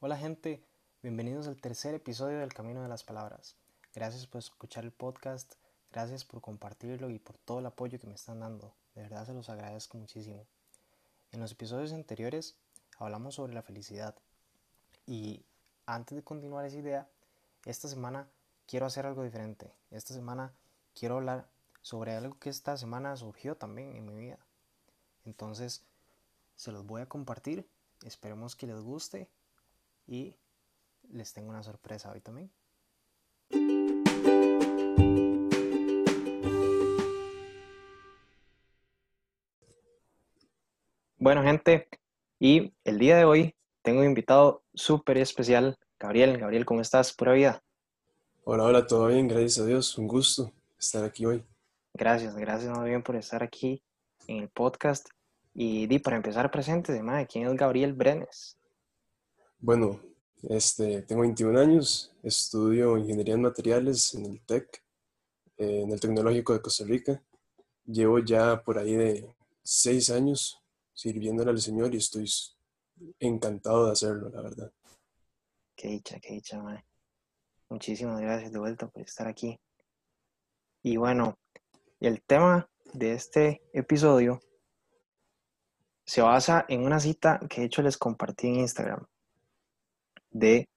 Hola gente, bienvenidos al tercer episodio del Camino de las Palabras. Gracias por escuchar el podcast, gracias por compartirlo y por todo el apoyo que me están dando. De verdad se los agradezco muchísimo. En los episodios anteriores hablamos sobre la felicidad y antes de continuar esa idea, esta semana quiero hacer algo diferente. Esta semana quiero hablar sobre algo que esta semana surgió también en mi vida. Entonces, se los voy a compartir. Esperemos que les guste y les tengo una sorpresa hoy también. Bueno gente, y el día de hoy tengo un invitado súper especial, Gabriel. Gabriel, ¿cómo estás? Pura vida. Hola, hola, todo bien, gracias a Dios. Un gusto estar aquí hoy. Gracias, gracias muy bien por estar aquí en el podcast. Y di, para empezar, presente, de ¿quién es Gabriel Brenes? Bueno, este, tengo 21 años, estudio ingeniería en materiales en el TEC, eh, en el Tecnológico de Costa Rica. Llevo ya por ahí de seis años sirviéndole al Señor y estoy encantado de hacerlo, la verdad. Qué dicha, qué dicha, mae. Muchísimas gracias de vuelta por estar aquí. Y bueno, el tema de este episodio se basa en una cita que de hecho les compartí en Instagram de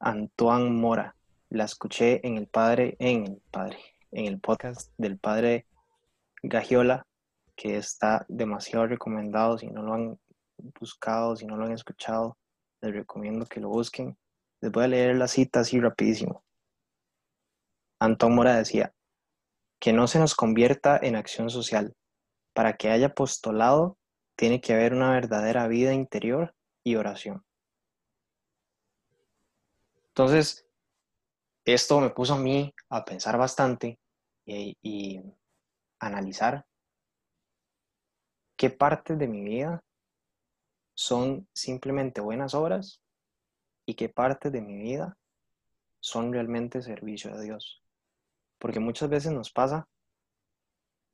Antoine Mora. La escuché en el padre, en el padre, en el podcast del padre Gagiola, que está demasiado recomendado. Si no lo han buscado, si no lo han escuchado, les recomiendo que lo busquen. Les voy a leer la cita así rapidísimo. Antón Mora decía, que no se nos convierta en acción social. Para que haya apostolado, tiene que haber una verdadera vida interior y oración. Entonces, esto me puso a mí a pensar bastante y, analizar qué partes de mi vida son simplemente buenas obras y qué partes de mi vida son realmente servicio a Dios. Porque muchas veces nos pasa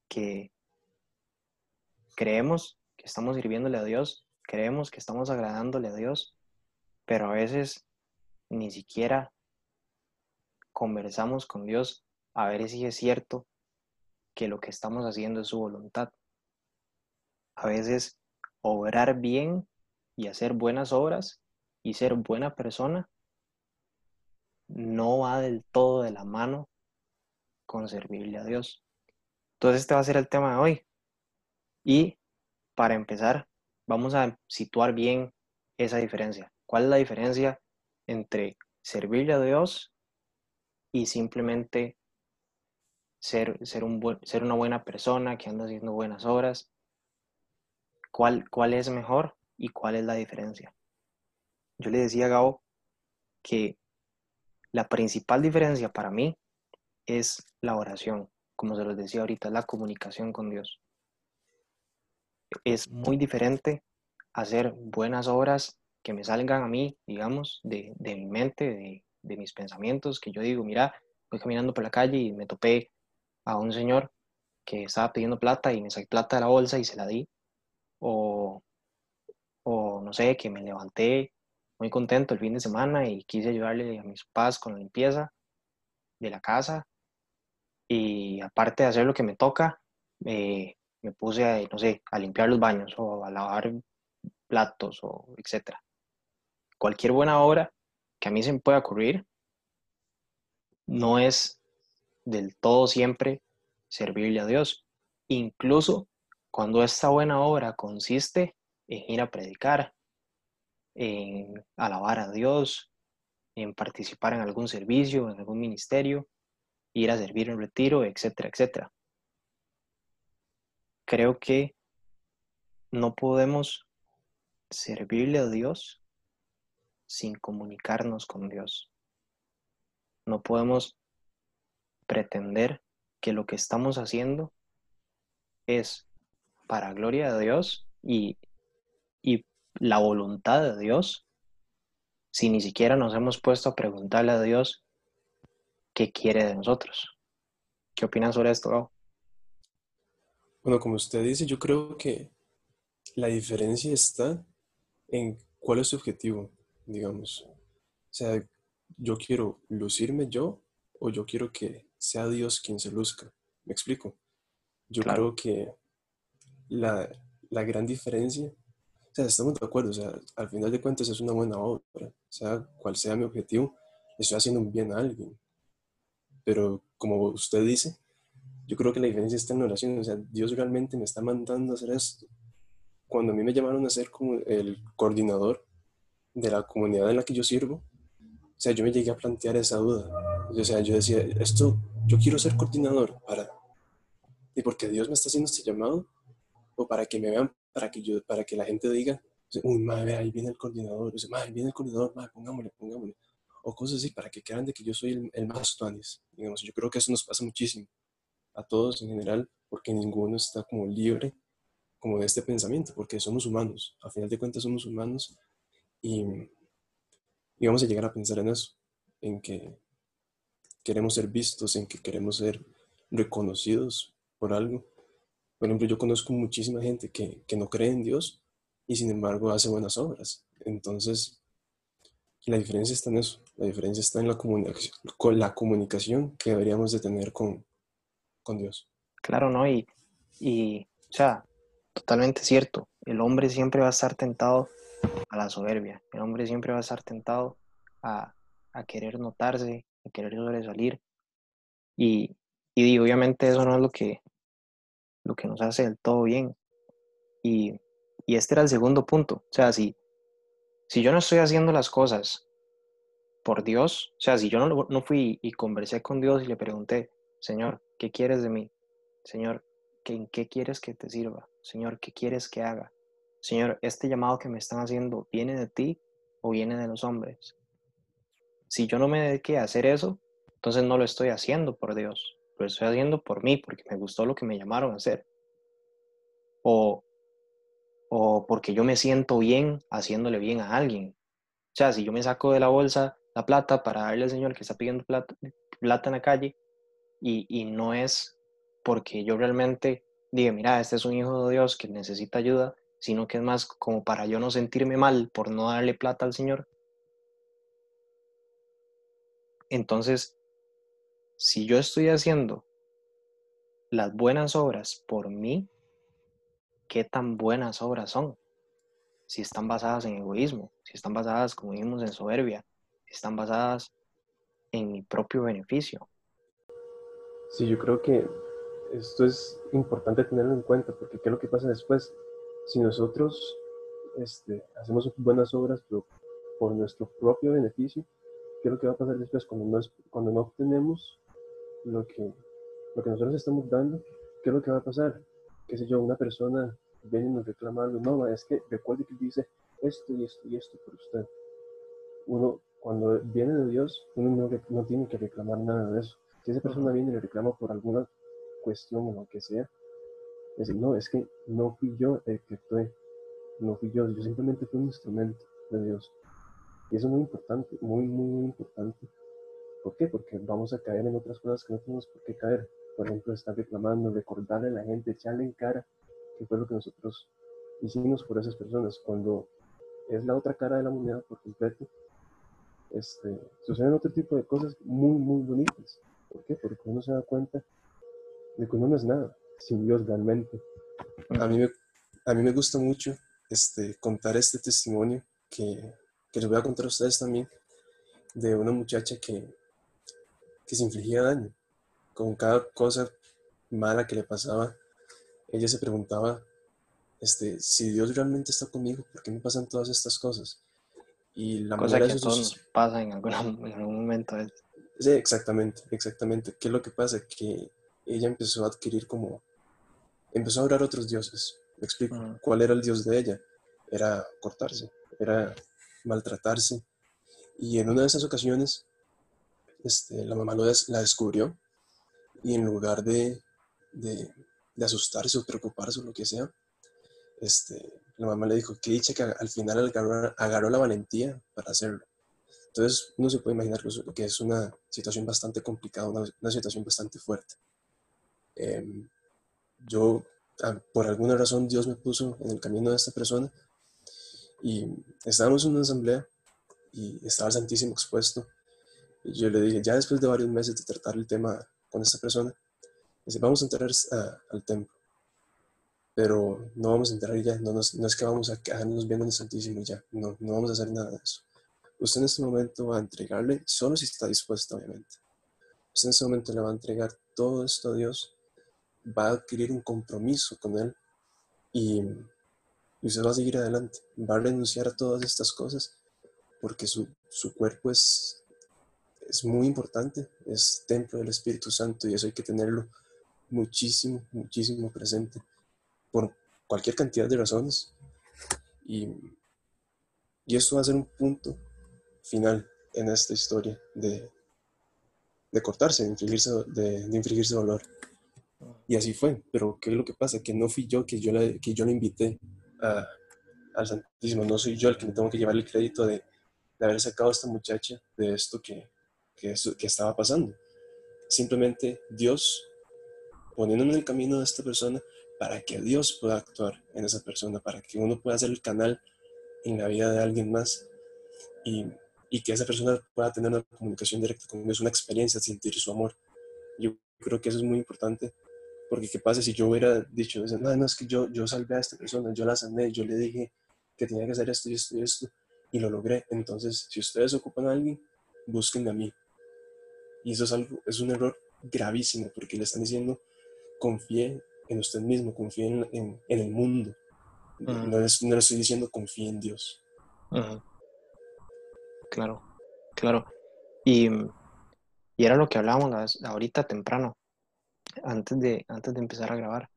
que creemos que estamos sirviéndole a Dios, creemos que estamos agradándole a Dios, pero a veces ni siquiera conversamos con Dios a ver si es cierto que lo que estamos haciendo es su voluntad. A veces obrar bien y hacer buenas obras y ser buena persona no va del todo de la mano con servirle a Dios. Entonces este va a ser el tema de hoy. Y para empezar, vamos a situar bien esa diferencia. ¿Cuál es la diferencia entre servirle a Dios y simplemente ser, ser, un ser una buena persona que anda haciendo buenas obras. ¿Cuál, ¿Cuál es mejor y cuál es la diferencia? Yo le decía a Gabo que la principal diferencia para mí es la oración, como se los decía ahorita, la comunicación con Dios. Es muy diferente hacer buenas obras que me salgan a mí, digamos, de, mi mente, de, mis pensamientos, que yo digo, mira, voy caminando por la calle y me topé a un señor que estaba pidiendo plata y me saqué plata de la bolsa y se la di. O, o no sé, que me levanté muy contento el fin de semana y quise ayudarle a mis papás con la limpieza de la casa. Y aparte de hacer lo que me toca, eh, me puse a, no sé, a limpiar los baños o a lavar platos o etcétera cualquier buena obra que a mí se me pueda ocurrir no es del todo siempre servirle a Dios. Incluso cuando esta buena obra consiste en ir a predicar, en alabar a Dios, en participar en algún servicio, en algún ministerio, ir a servir en retiro, etcétera, etcétera. Creo que no podemos servirle a Dios sin comunicarnos con Dios. No podemos pretender que lo que estamos haciendo es para gloria de Dios y, y la voluntad de Dios si ni siquiera nos hemos puesto a preguntarle a Dios qué quiere de nosotros. ¿Qué opinas sobre esto, Gabo? Bueno, como usted dice, yo creo que la diferencia está en cuál es su objetivo. Digamos. O sea, yo quiero lucirme yo o yo quiero que sea Dios quien se luzca. ¿Me explico? Yo creo que la, la, gran diferencia, o sea, estamos de acuerdo, o sea, al final de cuentas es una buena obra, o sea, cual sea mi objetivo, estoy haciendo un bien a alguien. Pero como usted dice, yo creo que la diferencia está en la oración, o sea, Dios realmente me está mandando a hacer esto. Cuando a mí me llamaron a ser como el coordinador de la comunidad en la que yo sirvo, o sea, yo me llegué a plantear esa duda. O sea, yo decía, esto, yo quiero ser coordinador para, y porque Dios me está haciendo este llamado, o para que me vean, para que yo, para que la gente diga, uy, madre, ahí viene el coordinador, o sea, madre, viene el coordinador, madre, pongámosle, pongámosle o cosas así, para que crean de que yo soy el, más tuanis. Digamos, yo creo que eso nos pasa muchísimo a todos en general, porque ninguno está como libre como de este pensamiento, porque somos humanos, a final de cuentas somos humanos y, y vamos a llegar a pensar en eso, en que queremos ser vistos, en que queremos ser reconocidos por algo. Por ejemplo, yo conozco muchísima gente que, que no cree en Dios y sin embargo hace buenas obras. Entonces, la diferencia está en eso, la diferencia está en la comunicación, la comunicación que deberíamos de tener con, con Dios. Claro, ¿no? Y, y, o sea, totalmente cierto, el hombre siempre va a estar tentado a la soberbia, el hombre siempre va a estar tentado a, a querer notarse, a querer sobresalir. Y, y obviamente eso no es lo que, lo que nos hace del todo bien. Y, y este era el segundo punto. O sea, si, si yo no estoy haciendo las cosas por Dios, o sea, si yo no, no fui y conversé con Dios y le pregunté, Señor, ¿qué quieres de mí? Señor, ¿en qué quieres que te sirva? Señor, ¿qué quieres que haga? Señor, este llamado que me están haciendo, ¿viene de ti o viene de los hombres? Si yo no me dediqué a hacer eso, entonces no lo estoy haciendo por Dios, lo estoy haciendo por mí, porque me gustó lo que me llamaron a hacer. O o porque yo me siento bien haciéndole bien a alguien. O sea, si yo me saco de la bolsa la plata para darle al señor que está pidiendo plata, plata en la calle y, y no es porque yo realmente diga, mira, este es un hijo de Dios que necesita ayuda, sino que es más como para yo no sentirme mal por no darle plata al Señor. Entonces, si yo estoy haciendo las buenas obras por mí, qué tan buenas obras son. Si están basadas en egoísmo, si están basadas, como dijimos, en soberbia, si están basadas en mi propio beneficio. Sí, yo creo que esto es importante tenerlo en cuenta, porque ¿qué es lo que pasa después? Si nosotros este, hacemos buenas obras, pero por nuestro propio beneficio, ¿qué es lo que va a pasar después cuando no, cuando no obtenemos lo que, lo que nosotros estamos dando? ¿Qué es lo que va a pasar? qué sé yo, una persona viene y nos reclama algo, no, es que recuerde que dice esto y esto y esto por usted. Uno, cuando viene de Dios, uno no, no tiene que reclamar nada de eso. Si esa persona viene y le reclama por alguna cuestión o lo que sea, decir, no, es que no fui yo el que actué, no fui yo, yo simplemente fui un instrumento de Dios. Y eso es muy importante, muy, muy, muy importante. ¿Por qué? Porque vamos a caer en otras cosas que no tenemos por qué caer por ejemplo, estar reclamando, recordarle a la gente, echarle en cara que fue lo que nosotros hicimos por esas personas, cuando es la otra cara de la moneda por completo, este, suceden otro tipo de cosas muy, muy bonitas. ¿Por qué? Porque uno se da cuenta de que uno no es nada sin Dios realmente. A mí me, a mí me gusta mucho este, contar este testimonio que, que les voy a contar a ustedes también, de una muchacha que, que se infligía daño con cada cosa mala que le pasaba, ella se preguntaba, este, si Dios realmente está conmigo, ¿por qué me pasan todas estas cosas? Y la cosa que a todos nos pasa en, algún, momento. Sí, exactamente, exactamente. ¿Qué es lo que pasa? Que ella empezó a adquirir como, empezó a orar a otros dioses. Me explico. ¿Cuál era el dios de ella? Era cortarse, era maltratarse. Y en una de esas ocasiones, este, la mamá lo la descubrió y en lugar de, de, de, asustarse o preocuparse o lo que sea, este, la mamá le dijo que dicha que al final agarró, agarró la valentía para hacerlo. Entonces uno se puede imaginar que es una situación bastante complicada, una, una situación bastante fuerte. Em, yo, por alguna razón, Dios me puso en el camino de esta persona y estábamos en una asamblea y estaba el Santísimo expuesto. Y yo le dije, ya después de varios meses de tratar el tema con esta persona, dice, vamos a entrar al templo, pero no vamos a entrar ya, no, no es que vamos a quedarnos viendo el Santísimo y ya, no, no vamos a hacer nada de eso. Usted en este momento va a entregarle, solo si está dispuesto, obviamente. Usted en este momento le va a entregar todo esto a Dios, va a adquirir un compromiso con Él y, y va a seguir adelante, va a renunciar a todas estas cosas porque su, su cuerpo es, es muy importante, es templo del Espíritu Santo y eso hay que tenerlo muchísimo, muchísimo presente por cualquier cantidad de razones. Y, y esto va a ser un punto final en esta historia de, de cortarse, de infligirse, de, infligirse dolor. Y así fue, pero ¿qué es lo que pasa? Que no fui yo que yo le, que yo le invité a, al Santísimo, no soy yo el que me tengo que llevar el crédito de, de haber sacado a esta muchacha de esto que, que, que estaba pasando. Simplemente Dios poniéndome en el camino de esta persona para que Dios pueda actuar en esa persona, para que uno pueda ser el canal en la vida de alguien más y, y que esa persona pueda tener una comunicación directa con Dios, una experiencia, sentir su amor. Yo creo que eso es muy importante, porque qué pasa si yo hubiera dicho, no, no, es que yo, yo salvé a esta persona, yo la sané, yo le dije que tenía que hacer esto y esto y esto, y lo logré. Entonces, si ustedes ocupan a alguien, busquen a mí. Y eso es, algo, es un error gravísimo, porque le están diciendo, confíe en usted mismo, confíe en, en, el mundo. no, les, no, le estoy diciendo confíe en Dios. Claro, claro. Y, y, era lo que hablábamos ahorita temprano, antes de, antes de empezar a grabar.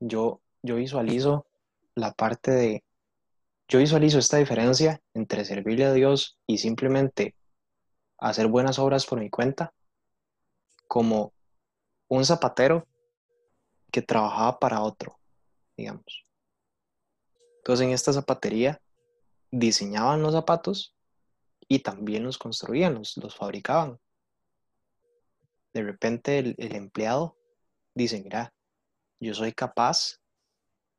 Yo, yo visualizo la parte de, yo visualizo esta diferencia entre servirle a Dios y simplemente hacer buenas obras por mi cuenta como un zapatero que trabajaba para otro, digamos. Entonces en esta zapatería diseñaban los zapatos y también los construían, los, fabricaban. De repente el, empleado dice, mira, yo soy capaz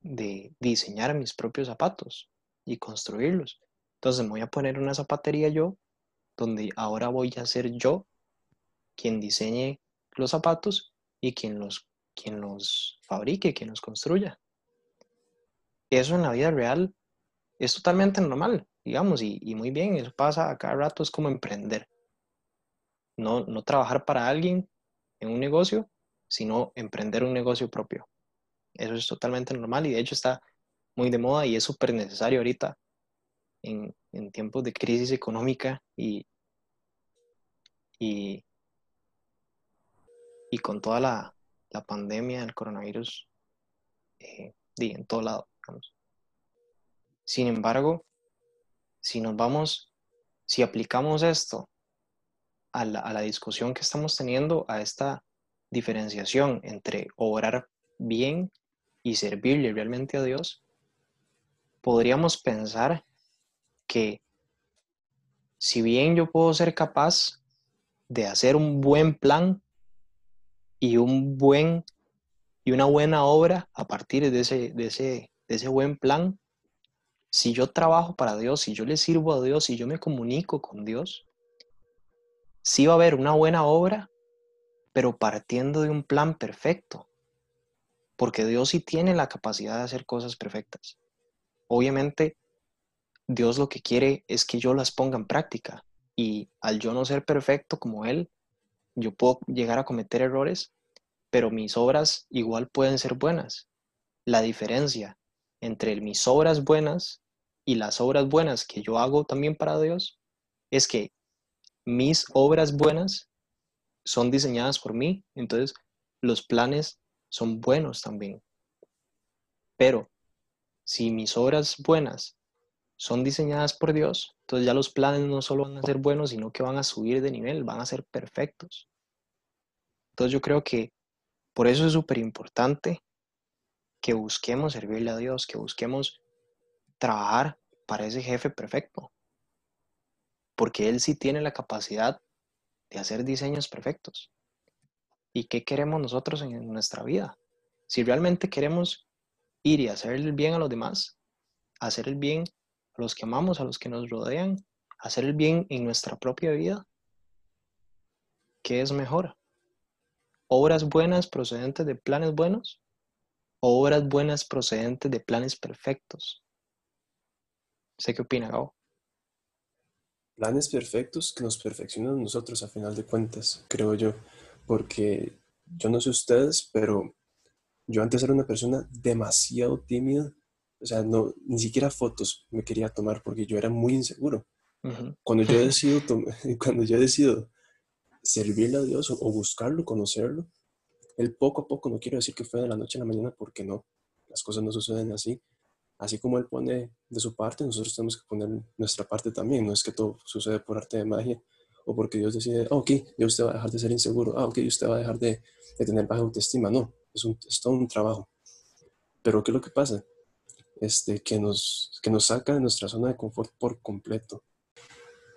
de diseñar mis propios zapatos y construirlos. Entonces me voy a poner una zapatería yo, donde ahora voy a ser yo quien diseñe los zapatos y quien los quien los fabrique, quien los construya. Eso en la vida real es totalmente normal, digamos, y, muy bien, eso pasa a cada rato, es como emprender. No, no trabajar para alguien en un negocio, sino emprender un negocio propio. Eso es totalmente normal y de hecho está muy de moda y es súper necesario ahorita en, en, tiempos de crisis económica y, y, y con toda la, la pandemia del coronavirus eh, en todo lado. Sin embargo, si nos vamos, si aplicamos esto a la, a la discusión que estamos teniendo, a esta diferenciación entre obrar bien y servirle realmente a Dios, podríamos pensar que si bien yo puedo ser capaz de hacer un buen plan y un buen y una buena obra a partir de ese, de ese, de ese buen plan, si yo trabajo para Dios, si yo le sirvo a Dios, si yo me comunico con Dios, sí va a haber una buena obra, pero partiendo de un plan perfecto. Porque Dios sí tiene la capacidad de hacer cosas perfectas. Obviamente, Dios lo que quiere es que yo las ponga en práctica. Y al yo no ser perfecto como Él, yo puedo llegar a cometer errores, pero mis obras igual pueden ser buenas. La diferencia entre mis obras buenas y las obras buenas que yo hago también para Dios es que mis obras buenas son diseñadas por mí, entonces los planes son buenos también. Pero si mis obras buenas son diseñadas por Dios, entonces ya los planes no solo van a ser buenos, sino que van a subir de nivel, van a ser perfectos. Entonces yo creo que por eso es súper importante que busquemos servirle a Dios, que busquemos trabajar para ese jefe perfecto. Porque Él sí tiene la capacidad de hacer diseños perfectos. ¿Y qué queremos nosotros en nuestra vida? Si realmente queremos ir y hacer el bien a los demás, hacer el bien a los que amamos, a los que nos rodean, hacer el bien en nuestra propia vida, ¿qué es mejor? ¿Obras buenas procedentes de planes buenos o obras buenas procedentes de planes perfectos? ¿Sé qué opina, Gabo? Planes perfectos que nos perfeccionan nosotros a final de cuentas, creo yo, porque yo no sé ustedes, pero yo antes era una persona demasiado tímida, o sea, no, ni siquiera fotos me quería tomar porque yo era muy inseguro. Cuando yo decido, cuando yo decido servirle a Dios o, buscarlo, conocerlo, él poco a poco, no quiero decir que fue de la noche a la mañana porque no, las cosas no suceden así. Así como él pone de su parte, nosotros tenemos que poner nuestra parte también. No es que todo sucede por arte de magia o porque Dios decide, ah, ok, Dios usted va a dejar de ser inseguro, ah, ok, usted va a dejar de, de tener baja autoestima. No, es, un, es todo un trabajo. Pero ¿qué es lo que pasa? Este, que, nos, que nos saca de nuestra zona de confort por completo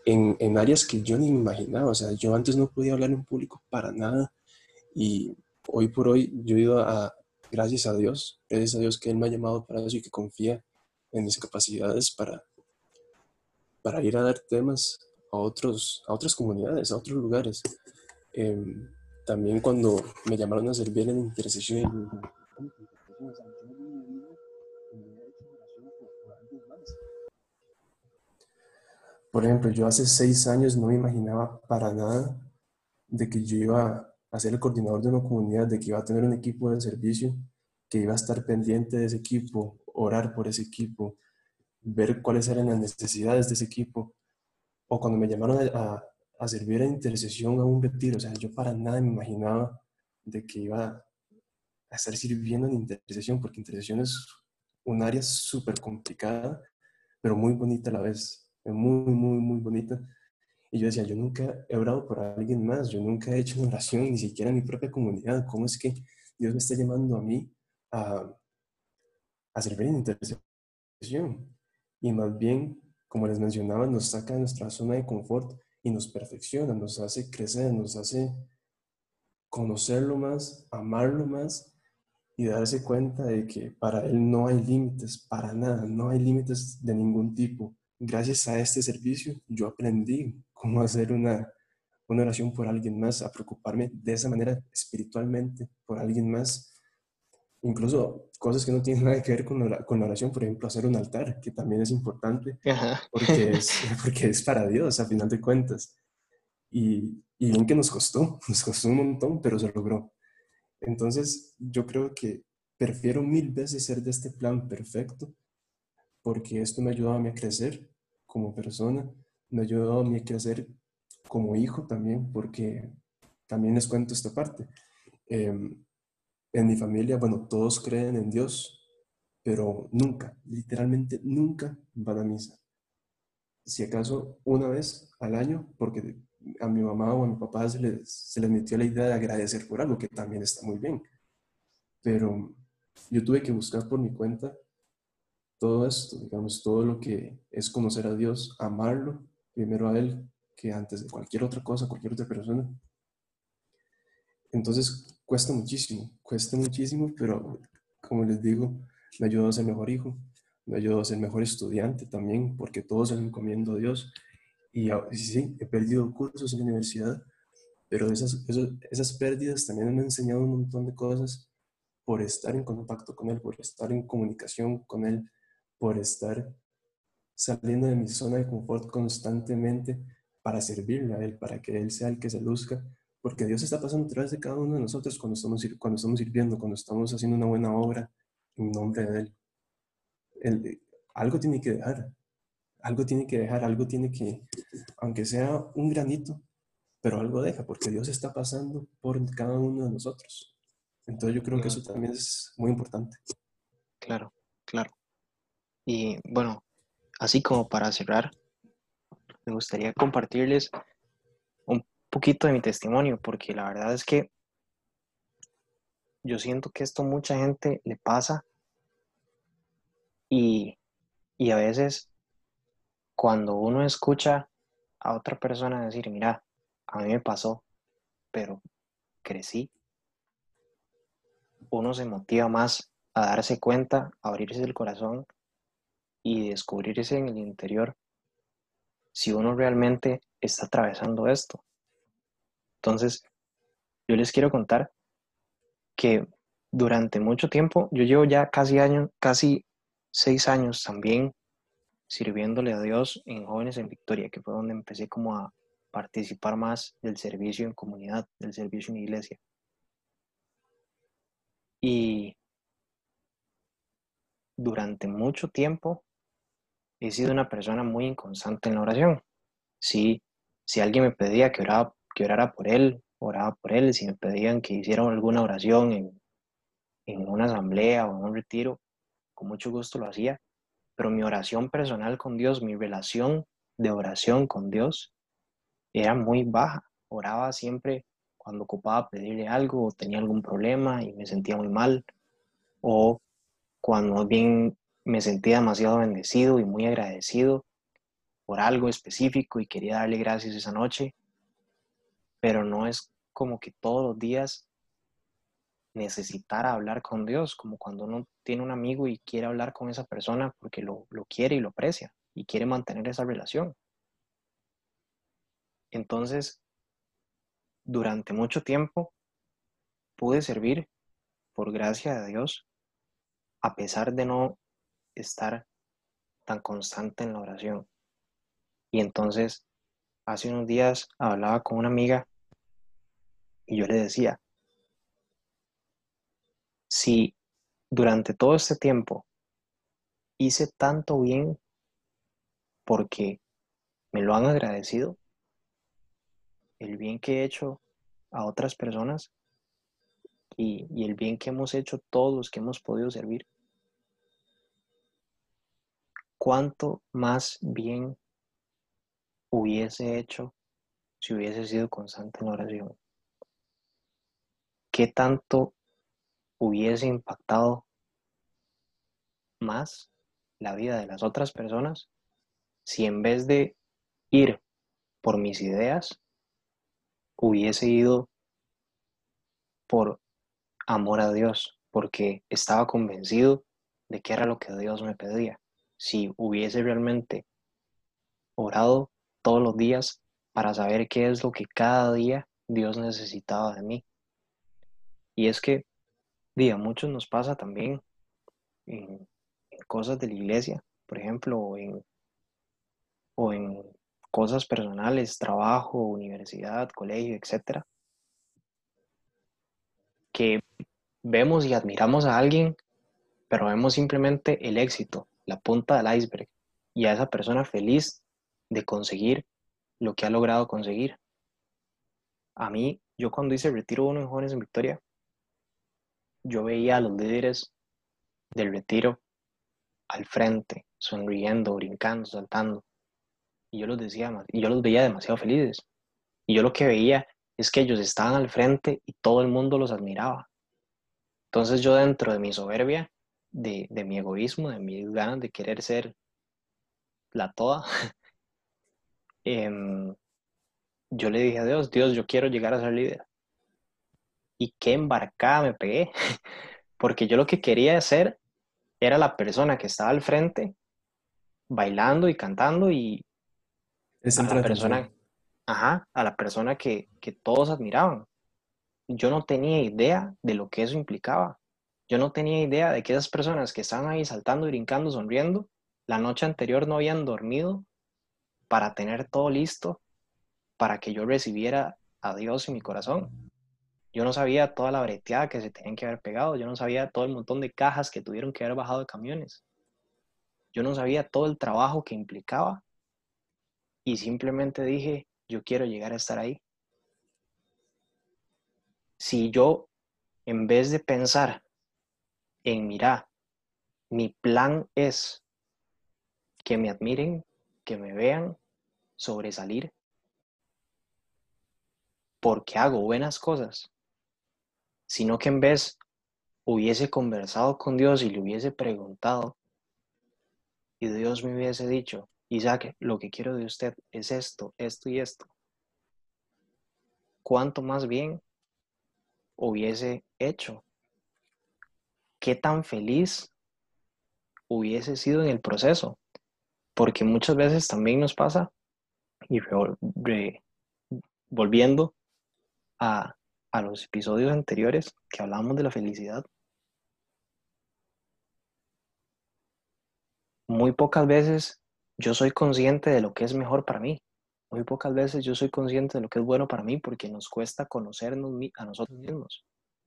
en, en, áreas que yo ni imaginaba. O sea, yo antes no podía hablar en público para nada y hoy por hoy yo he ido a, gracias a Dios, gracias a Dios que Él me ha llamado para eso y que confía en mis capacidades para, para ir a dar temas a, otros, a otras comunidades, a otros lugares. Em, también cuando me llamaron a servir en intercesión, Por ejemplo, yo hace seis años no me imaginaba para nada de que yo iba a ser el coordinador de una comunidad, de que iba a tener un equipo de servicio, que iba a estar pendiente de ese equipo, orar por ese equipo, ver cuáles eran las necesidades de ese equipo. O cuando me llamaron a, servir a intercesión a un retiro, o sea, yo para nada me imaginaba de que iba a estar sirviendo en intercesión, porque intercesión es un área súper complicada, pero muy bonita a la vez muy, muy, muy bonita. Y yo decía, yo nunca he orado por alguien más, yo nunca he hecho una oración, ni siquiera en mi propia comunidad. ¿Cómo es que Dios me está llamando a mí a, a servir en intercesión? Y más bien, como les mencionaba, nos saca de nuestra zona de confort y nos perfecciona, nos hace crecer, nos hace conocerlo más, amarlo más y darse cuenta de que para Él no hay límites, para nada, no hay límites de ningún tipo gracias a este servicio yo aprendí cómo hacer una, una oración por alguien más, a preocuparme de esa manera espiritualmente por alguien más. Incluso cosas que no tienen nada que ver con la, con la oración, por ejemplo, hacer un altar, que también es importante, porque es, porque es para Dios, a final de cuentas. Y, y bien que nos costó, nos costó un montón, pero se logró. Entonces, yo creo que prefiero mil veces ser de este plan perfecto porque esto me ha ayudado a mí a crecer como persona, me ha ayudado a mí a crecer como hijo también, porque también les cuento esta parte. Em, en mi familia, bueno, todos creen en Dios, pero nunca, literalmente nunca van a misa. Si acaso una vez al año, porque a mi mamá o a mi papá se les, se les metió la idea de agradecer por algo, que también está muy bien. Pero yo tuve que buscar por mi cuenta todo esto, digamos, todo lo que es conocer a Dios, amarlo primero a Él que antes de cualquier otra cosa, cualquier otra persona. Entonces cuesta muchísimo, cuesta muchísimo, pero como les digo, me ayudó a ser mejor hijo, me ayudó a ser mejor estudiante también, porque todos se lo encomiendo a Dios. Y sí, he perdido cursos en la universidad, pero esas, esas, esas pérdidas también me han enseñado un montón de cosas por estar en contacto con Él, por estar en comunicación con Él, por estar saliendo de mi zona de confort constantemente para servirle a Él, para que Él sea el que se luzca, porque Dios está pasando a través de cada uno de nosotros cuando estamos, cuando estamos sirviendo, cuando estamos haciendo una buena obra en nombre de Él. Él algo tiene que dejar, algo tiene que dejar, algo tiene que, aunque sea un granito, pero algo deja, porque Dios está pasando por cada uno de nosotros. Entonces yo creo que eso también es muy importante. Claro, claro. Y bueno, así como para cerrar, me gustaría compartirles un poquito de mi testimonio, porque la verdad es que yo siento que esto mucha gente le pasa y, y a veces cuando uno escucha a otra persona decir, mira, a mí me pasó, pero crecí, uno se motiva más a darse cuenta, a abrirse el corazón y descubrirse en el interior si uno realmente está atravesando esto. Entonces, yo les quiero contar que durante mucho tiempo, yo llevo ya casi años, casi seis años también sirviéndole a Dios en Jóvenes en Victoria, que fue donde empecé como a participar más del servicio en comunidad, del servicio en iglesia. Y durante mucho tiempo he sido una persona muy inconstante en la oración. Si, si alguien me pedía que orara, que orara por él, oraba por él. Si me pedían que hiciera alguna oración en, en una asamblea o en un retiro, con mucho gusto lo hacía. Pero mi oración personal con Dios, mi relación de oración con Dios, era muy baja. Oraba siempre cuando ocupaba pedirle algo o tenía algún problema y me sentía muy mal. O cuando bien me sentía demasiado bendecido y muy agradecido por algo específico y quería darle gracias esa noche, pero no es como que todos los días necesitar hablar con Dios, como cuando uno tiene un amigo y quiere hablar con esa persona porque lo, lo quiere y lo aprecia y quiere mantener esa relación. Entonces, durante mucho tiempo pude servir por gracia de Dios a pesar de no estar tan constante en la oración. Y entonces, hace unos días hablaba con una amiga y yo le decía, si durante todo este tiempo hice tanto bien porque me lo han agradecido, el bien que he hecho a otras personas y, y el bien que hemos hecho todos los que hemos podido servir, cuánto más bien hubiese hecho si hubiese sido constante en la oración. ¿Qué tanto hubiese impactado más la vida de las otras personas si en vez de ir por mis ideas, hubiese ido por amor a Dios, porque estaba convencido de que era lo que Dios me pedía si hubiese realmente orado todos los días para saber qué es lo que cada día Dios necesitaba de mí. Y es que, diga, muchos nos pasa también en, cosas de la iglesia, por ejemplo, o en, o en cosas personales, trabajo, universidad, colegio, etcétera, que vemos y admiramos a alguien, pero vemos simplemente el éxito, la punta del iceberg y a esa persona feliz de conseguir lo que ha logrado conseguir. A mí, yo cuando hice retiro uno en Jóvenes en Victoria, yo veía a los líderes del retiro al frente, sonriendo, brincando, saltando. Y yo los decía, y yo los veía demasiado felices. Y yo lo que veía es que ellos estaban al frente y todo el mundo los admiraba. Entonces yo dentro de mi soberbia de, mi egoísmo, de mis ganas de querer ser la toda, em, yo le dije a Dios, Dios, yo quiero llegar a ser líder. Y qué embarcada me pegué, porque yo lo que quería hacer era la persona que estaba al frente, bailando y cantando y a la persona, ajá, a la persona que, que todos admiraban. Yo no tenía idea de lo que eso implicaba. Yo no tenía idea de que esas personas que estaban ahí saltando, brincando, sonriendo, la noche anterior no habían dormido para tener todo listo para que yo recibiera a Dios en mi corazón. Yo no sabía toda la breteada que se tenían que haber pegado, yo no sabía todo el montón de cajas que tuvieron que haber bajado de camiones. Yo no sabía todo el trabajo que implicaba y simplemente dije, yo quiero llegar a estar ahí. Si yo, en vez de pensar en mira, mi plan es que me admiren, que me vean sobresalir, porque hago buenas cosas, sino que en vez hubiese conversado con Dios y le hubiese preguntado, y Dios me hubiese dicho, Isaac, lo que quiero de usted es esto, esto y esto, ¿cuánto más bien hubiese hecho qué tan feliz hubiese sido en el proceso. Porque muchas veces también nos pasa y volviendo a, a los episodios anteriores que hablamos de la felicidad, muy pocas veces yo soy consciente de lo que es mejor para mí. Muy pocas veces yo soy consciente de lo que es bueno para mí porque nos cuesta conocernos a nosotros mismos.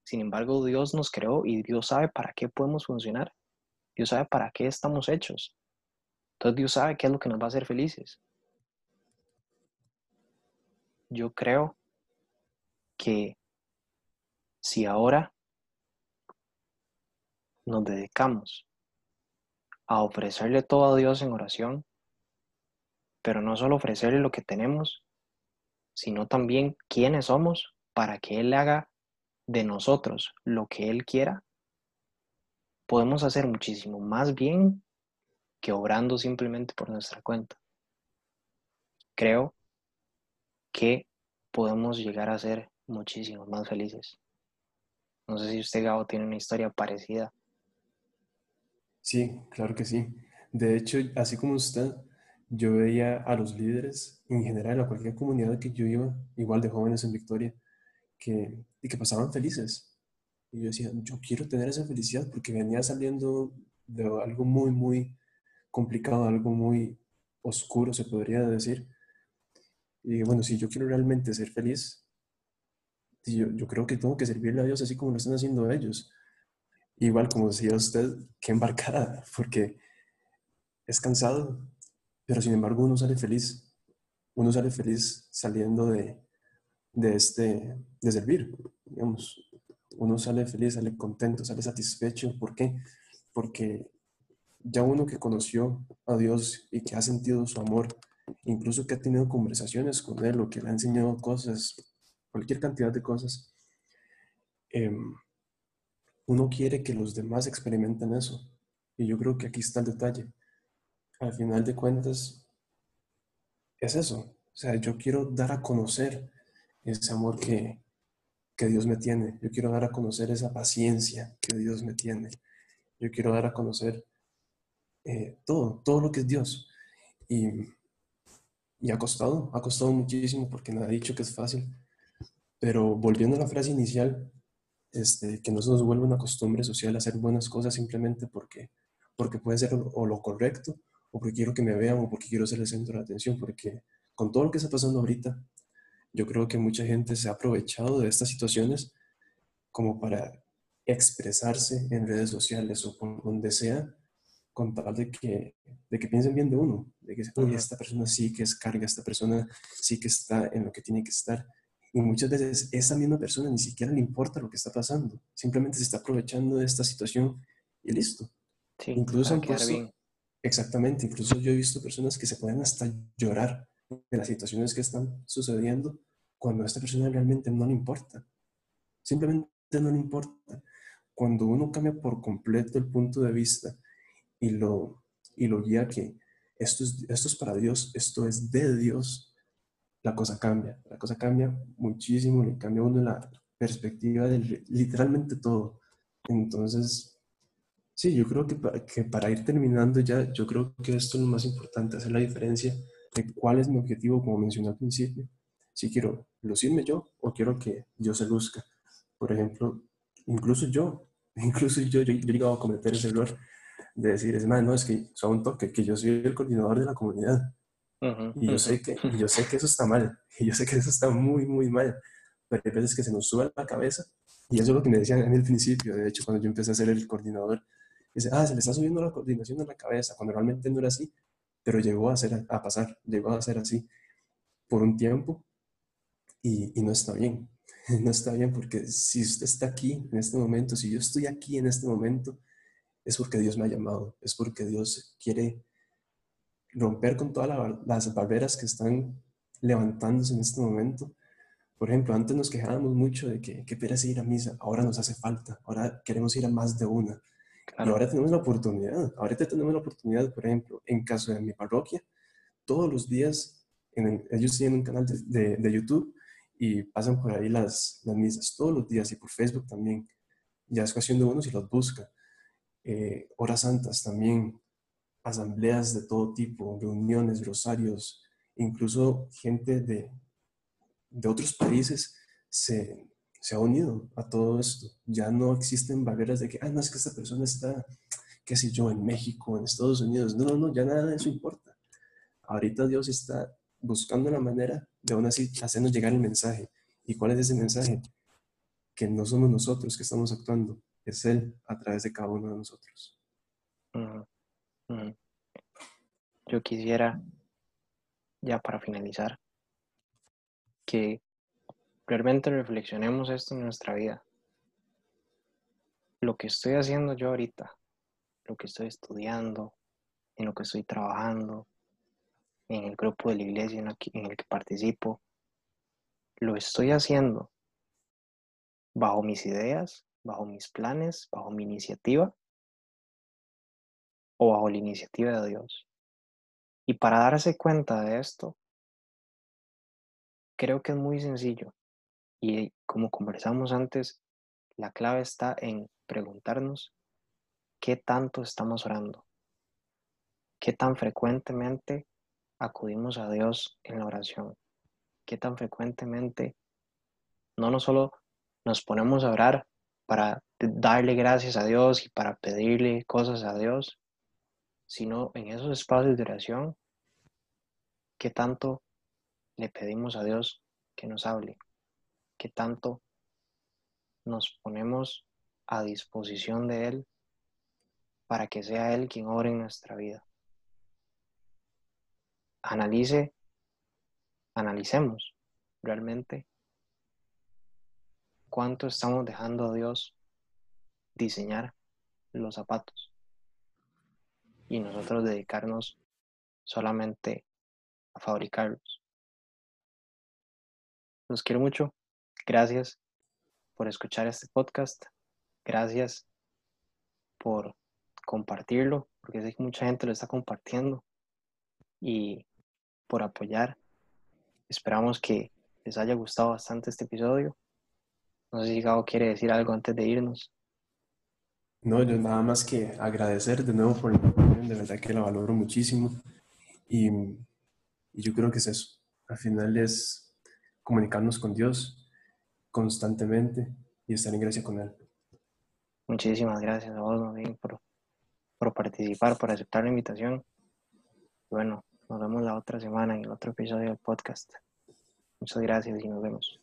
Sin embargo, Dios nos creó y Dios sabe para qué podemos funcionar. Dios sabe para qué estamos hechos. Entonces Dios sabe qué es lo que nos va a hacer felices. Yo creo que si ahora nos dedicamos a ofrecerle todo a Dios en oración, pero no solo ofrecerle lo que tenemos, sino también quiénes somos para que Él haga de nosotros lo que Él quiera, podemos hacer muchísimo más bien que obrando simplemente por nuestra cuenta. Creo que podemos llegar a ser muchísimo más felices. No sé si usted, Gabo, tiene una historia parecida. Sí, claro que sí. De hecho, así como usted, yo veía a los líderes, en general, a cualquier comunidad que yo iba, igual de jóvenes en Victoria, que, y que pasaban felices. Y yo decía, yo quiero tener esa felicidad porque venía saliendo de algo muy, muy complicado, algo muy oscuro, se podría decir. Y bueno, si yo quiero realmente ser feliz, yo, yo creo que tengo que servirle a Dios así como lo están haciendo ellos. Igual como decía usted, qué embarcada, porque es cansado, pero sin embargo uno sale feliz. Uno sale feliz saliendo de, de, este, de servir, digamos. Uno sale feliz, sale contento, sale satisfecho. ¿Por qué? Porque ya uno que conoció a Dios y que ha sentido su amor, incluso que ha tenido conversaciones con Él o que le ha enseñado cosas, cualquier cantidad de cosas, em, uno quiere que los demás experimenten eso. Y yo creo que aquí está el detalle. Al final de cuentas, es eso. O sea, yo quiero dar a conocer ese amor que, que Dios me tiene. Yo quiero dar a conocer esa paciencia que Dios me tiene. Yo quiero dar a conocer eh, todo, todo lo que es Dios. Y, y ha costado, ha costado muchísimo porque me ha dicho que es fácil. Pero volviendo a la frase inicial, este, que no se nos vuelva una costumbre social hacer buenas cosas simplemente porque, porque puede ser o, lo correcto, o porque quiero que me vean, o porque quiero ser el centro de atención, porque con todo lo que está pasando ahorita, yo creo que mucha gente se ha aprovechado de estas situaciones como para expresarse en redes sociales o por donde sea, con tal de que, de que piensen bien de uno, de que esta persona sí que es carga, esta persona sí que está en lo que tiene que estar. Y muchas veces esa misma persona ni siquiera le importa lo que está pasando, simplemente se está aprovechando de esta situación y listo. incluso, incluso exactamente, incluso yo he visto personas que se pueden hasta llorar de las situaciones que están sucediendo cuando a esta persona realmente no le importa. Simplemente no le importa. Cuando uno cambia por completo el punto de vista y lo, y lo guía que esto es, esto es para Dios, esto es de Dios, la cosa cambia. La cosa cambia muchísimo, le cambia uno la perspectiva de literalmente todo. Entonces, sí, yo creo que que para ir terminando ya, yo creo que esto es lo más importante, hacer la diferencia de cuál es mi objetivo, como mencioné al principio. Si quiero lucirme yo o quiero que yo se luzca. Por ejemplo, incluso yo, incluso yo, yo, he llegado a cometer ese error de decir, es más, no, es que soy un toque, que yo soy el coordinador de la comunidad. y yo sé, que, yo sé que eso está mal, y yo sé que eso está muy, muy mal, pero hay veces que se nos sube a la cabeza, y eso es lo que me decían en el principio, de hecho, cuando yo empecé a ser el coordinador, dice, ah, se le está subiendo la coordinación a la cabeza, cuando realmente no era así, pero llegó a, ser, pasar, llegó a ser así por un tiempo y, no está bien. No está bien porque si usted está aquí en este momento, si yo estoy aquí en este momento, es porque Dios me ha llamado, es porque Dios quiere romper con todas las barreras que están levantándose en este momento. Por ejemplo, antes nos quejábamos mucho de que qué pereza ir a misa, ahora nos hace falta, ahora queremos ir a más de una. Y ahora tenemos la oportunidad, ahorita tenemos la oportunidad, por ejemplo, en caso de mi parroquia, todos los días, en ellos tienen un canal de, de, YouTube y pasan por ahí las, las misas todos los días y por Facebook también. Ya es cuestión de uno si los busca. Eh, horas santas también, asambleas de todo tipo, reuniones, rosarios, incluso gente de, de otros países se, se ha unido a todo esto. Ya no existen barreras de que, ah, no, es que esta persona está, qué sé yo, en México, en Estados Unidos. No, no, no, ya nada de eso importa. Ahorita Dios está buscando la manera de aún así hacernos llegar el mensaje. ¿Y cuál es ese mensaje? Que no somos nosotros que estamos actuando, es Él a través de cada uno de nosotros. Yo quisiera, ya para finalizar, que realmente reflexionemos esto en nuestra vida. Lo que estoy haciendo yo ahorita, lo que estoy estudiando, en lo que estoy trabajando, en el grupo de la iglesia en el que participo, lo estoy haciendo bajo mis ideas, bajo mis planes, bajo mi iniciativa o bajo la iniciativa de Dios. Y para darse cuenta de esto, creo que es muy sencillo. Y como conversamos antes, la clave está en preguntarnos qué tanto estamos orando, qué tan frecuentemente acudimos a Dios en la oración, qué tan frecuentemente no, no solo nos ponemos a orar para darle gracias a Dios y para pedirle cosas a Dios, sino en esos espacios de oración, qué tanto le pedimos a Dios que nos hable, qué tanto nos ponemos a disposición de Él para que sea Él quien ore en nuestra vida. Analice, analicemos realmente cuánto estamos dejando a Dios diseñar los zapatos y nosotros dedicarnos solamente a fabricarlos. Los quiero mucho. Gracias por escuchar este podcast. Gracias por compartirlo, porque sé que mucha gente lo está compartiendo y por apoyar. Esperamos que les haya gustado bastante este episodio. No sé si Gabo quiere decir algo antes de irnos. No, yo nada más que agradecer de nuevo por la invitación, de verdad que la valoro muchísimo. Y, y yo creo que es eso. Al final es comunicarnos con Dios constantemente y estar en gracia con Él. Muchísimas gracias a vos, por, por participar, por aceptar la invitación. Bueno, nos vemos la otra semana en el otro episodio del podcast. Muchas gracias y nos vemos.